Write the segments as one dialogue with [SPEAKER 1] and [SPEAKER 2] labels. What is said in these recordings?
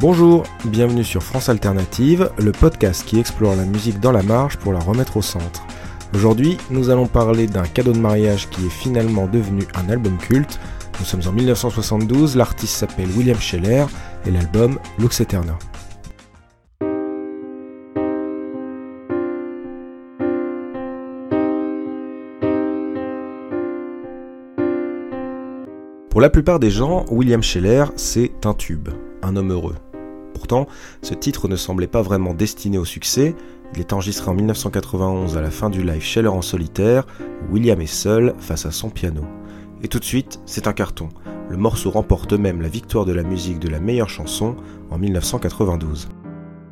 [SPEAKER 1] Bonjour, bienvenue sur France Alternative, le podcast qui explore la musique dans la marge pour la remettre au centre. Aujourd'hui, nous allons parler d'un cadeau de mariage qui est finalement devenu un album culte. Nous sommes en 1972, l'artiste s'appelle William Scheller et l'album Lux Eterna. Pour la plupart des gens, William Scheller, c'est un tube, un homme heureux. Ce titre ne semblait pas vraiment destiné au succès. Il est enregistré en 1991 à la fin du live Scheller en solitaire, où William est seul face à son piano. Et tout de suite, c'est un carton. Le morceau remporte même la victoire de la musique de la meilleure chanson en 1992.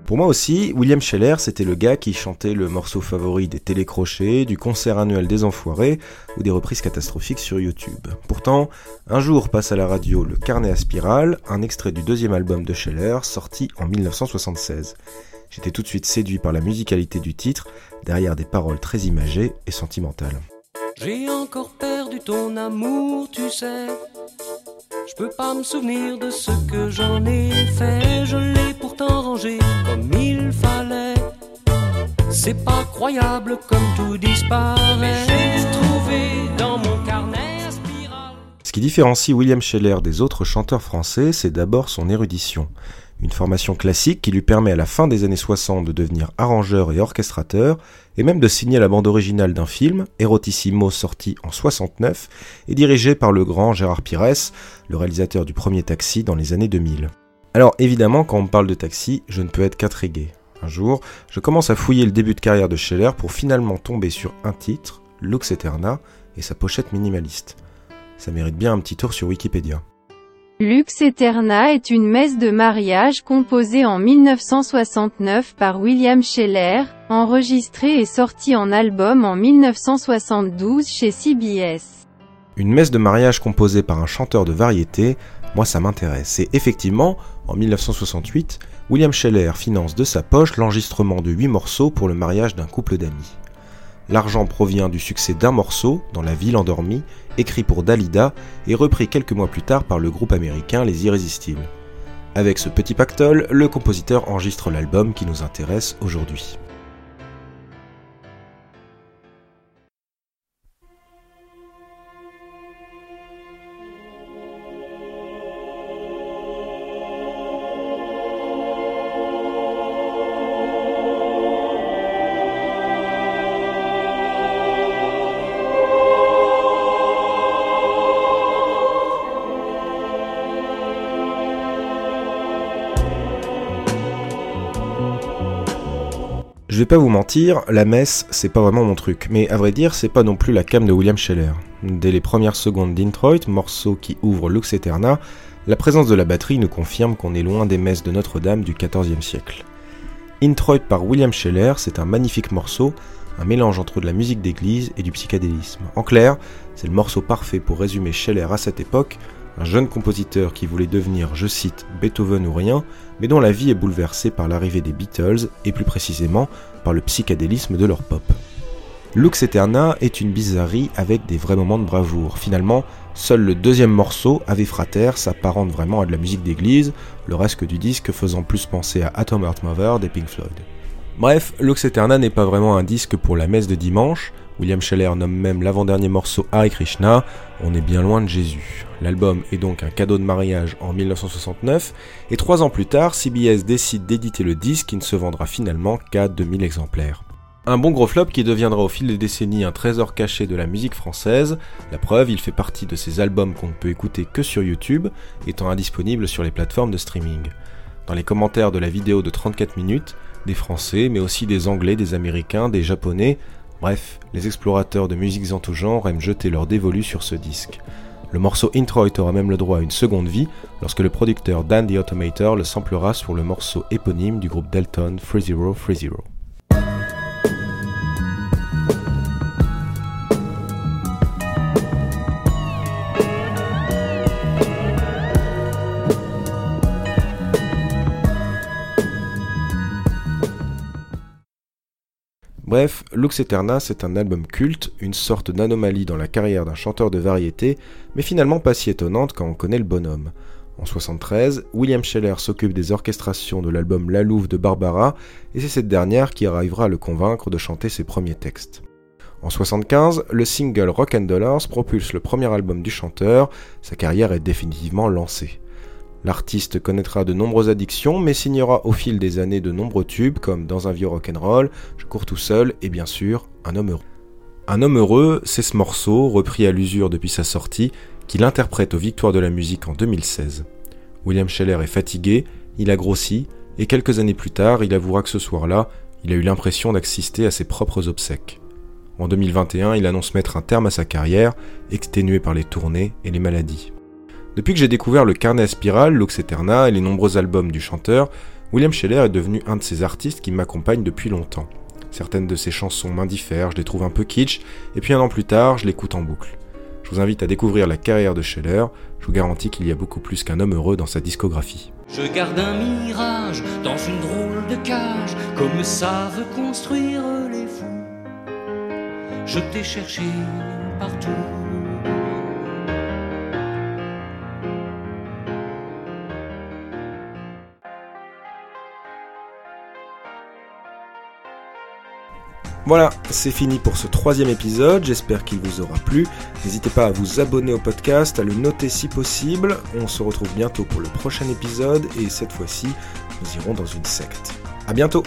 [SPEAKER 1] Pour moi aussi, William Scheller, c'était le gars qui chantait le morceau favori des télécrochets, du concert annuel des Enfoirés ou des reprises catastrophiques sur YouTube. Pourtant, un jour passe à la radio Le Carnet à Spirale, un extrait du deuxième album de Scheller, sorti en 1976. J'étais tout de suite séduit par la musicalité du titre, derrière des paroles très imagées et sentimentales.
[SPEAKER 2] J'ai encore perdu ton amour, tu sais. Je peux pas me souvenir de ce que j'en ai fait. Pourtant rangé comme il fallait. C'est pas croyable comme tout disparaît. J'ai trouvé dans mon carnet à spirale.
[SPEAKER 1] Ce qui différencie William Scheller des autres chanteurs français, c'est d'abord son érudition une formation classique qui lui permet à la fin des années 60 de devenir arrangeur et orchestrateur, et même de signer la bande originale d'un film, Erotissimo sorti en 69, et dirigé par le grand Gérard Pires, le réalisateur du premier Taxi dans les années 2000. Alors évidemment, quand on me parle de Taxi, je ne peux être qu'intrigué. Un jour, je commence à fouiller le début de carrière de Scheller pour finalement tomber sur un titre, Lux Eterna, et sa pochette minimaliste. Ça mérite bien un petit tour sur Wikipédia.
[SPEAKER 3] Lux Eterna est une messe de mariage composée en 1969 par William Scheller, enregistrée et sortie en album en 1972 chez CBS.
[SPEAKER 1] Une messe de mariage composée par un chanteur de variété, moi ça m'intéresse. Et effectivement, en 1968, William Scheller finance de sa poche l'enregistrement de 8 morceaux pour le mariage d'un couple d'amis. L'argent provient du succès d'un morceau, dans La ville endormie, écrit pour Dalida et repris quelques mois plus tard par le groupe américain Les Irrésistibles. Avec ce petit pactole, le compositeur enregistre l'album qui nous intéresse aujourd'hui. Je vais pas vous mentir, la messe, c'est pas vraiment mon truc, mais à vrai dire, c'est pas non plus la cam de William Scheller. Dès les premières secondes d'Introit, morceau qui ouvre Lux la présence de la batterie nous confirme qu'on est loin des messes de Notre-Dame du XIVe siècle. Introit par William Scheller, c'est un magnifique morceau, un mélange entre de la musique d'église et du psychédélisme. En clair, c'est le morceau parfait pour résumer Scheller à cette époque, un jeune compositeur qui voulait devenir, je cite, Beethoven ou rien, mais dont la vie est bouleversée par l'arrivée des Beatles et plus précisément par le psychédélisme de leur pop. Lux Eterna est une bizarrerie avec des vrais moments de bravoure. Finalement, seul le deuxième morceau, Ave Frater, s'apparente vraiment à de la musique d'église, le reste du disque faisant plus penser à Atom Heart Mother des Pink Floyd. Bref, Lux Eterna n'est pas vraiment un disque pour la messe de dimanche, William Scheller nomme même l'avant-dernier morceau Hare Krishna, on est bien loin de Jésus. L'album est donc un cadeau de mariage en 1969, et trois ans plus tard, CBS décide d'éditer le disque qui ne se vendra finalement qu'à 2000 exemplaires. Un bon gros flop qui deviendra au fil des décennies un trésor caché de la musique française. La preuve, il fait partie de ces albums qu'on ne peut écouter que sur YouTube, étant indisponible sur les plateformes de streaming. Dans les commentaires de la vidéo de 34 minutes, des Français, mais aussi des Anglais, des Américains, des Japonais. Bref, les explorateurs de musiques en tout genre aiment jeter leur dévolu sur ce disque. Le morceau Introit aura même le droit à une seconde vie lorsque le producteur Dan the Automator le samplera sur le morceau éponyme du groupe Delton 3030. Bref, Lux Eterna, c'est un album culte, une sorte d'anomalie dans la carrière d'un chanteur de variété, mais finalement pas si étonnante quand on connaît le bonhomme. En 73, William Scheller s'occupe des orchestrations de l'album La Louve de Barbara, et c'est cette dernière qui arrivera à le convaincre de chanter ses premiers textes. En 75, le single Rock and Dollars propulse le premier album du chanteur, sa carrière est définitivement lancée. L'artiste connaîtra de nombreuses addictions, mais signera au fil des années de nombreux tubes comme Dans un vieux rock'n'roll, Je cours tout seul et bien sûr Un homme heureux. Un homme heureux, c'est ce morceau, repris à l'usure depuis sa sortie, qu'il interprète aux Victoires de la musique en 2016. William Scheller est fatigué, il a grossi, et quelques années plus tard, il avouera que ce soir-là, il a eu l'impression d'assister à ses propres obsèques. En 2021, il annonce mettre un terme à sa carrière, exténué par les tournées et les maladies. Depuis que j'ai découvert le carnet à spirale, Lux Eterna et les nombreux albums du chanteur, William Scheller est devenu un de ces artistes qui m'accompagnent depuis longtemps. Certaines de ses chansons m'indiffèrent, je les trouve un peu kitsch, et puis un an plus tard, je l'écoute en boucle. Je vous invite à découvrir la carrière de Scheller, je vous garantis qu'il y a beaucoup plus qu'un homme heureux dans sa discographie.
[SPEAKER 2] Je garde un mirage dans une drôle de cage, comme savent construire les fous. Je t'ai cherché partout.
[SPEAKER 1] Voilà, c'est fini pour ce troisième épisode, j'espère qu'il vous aura plu. N'hésitez pas à vous abonner au podcast, à le noter si possible. On se retrouve bientôt pour le prochain épisode et cette fois-ci, nous irons dans une secte. A bientôt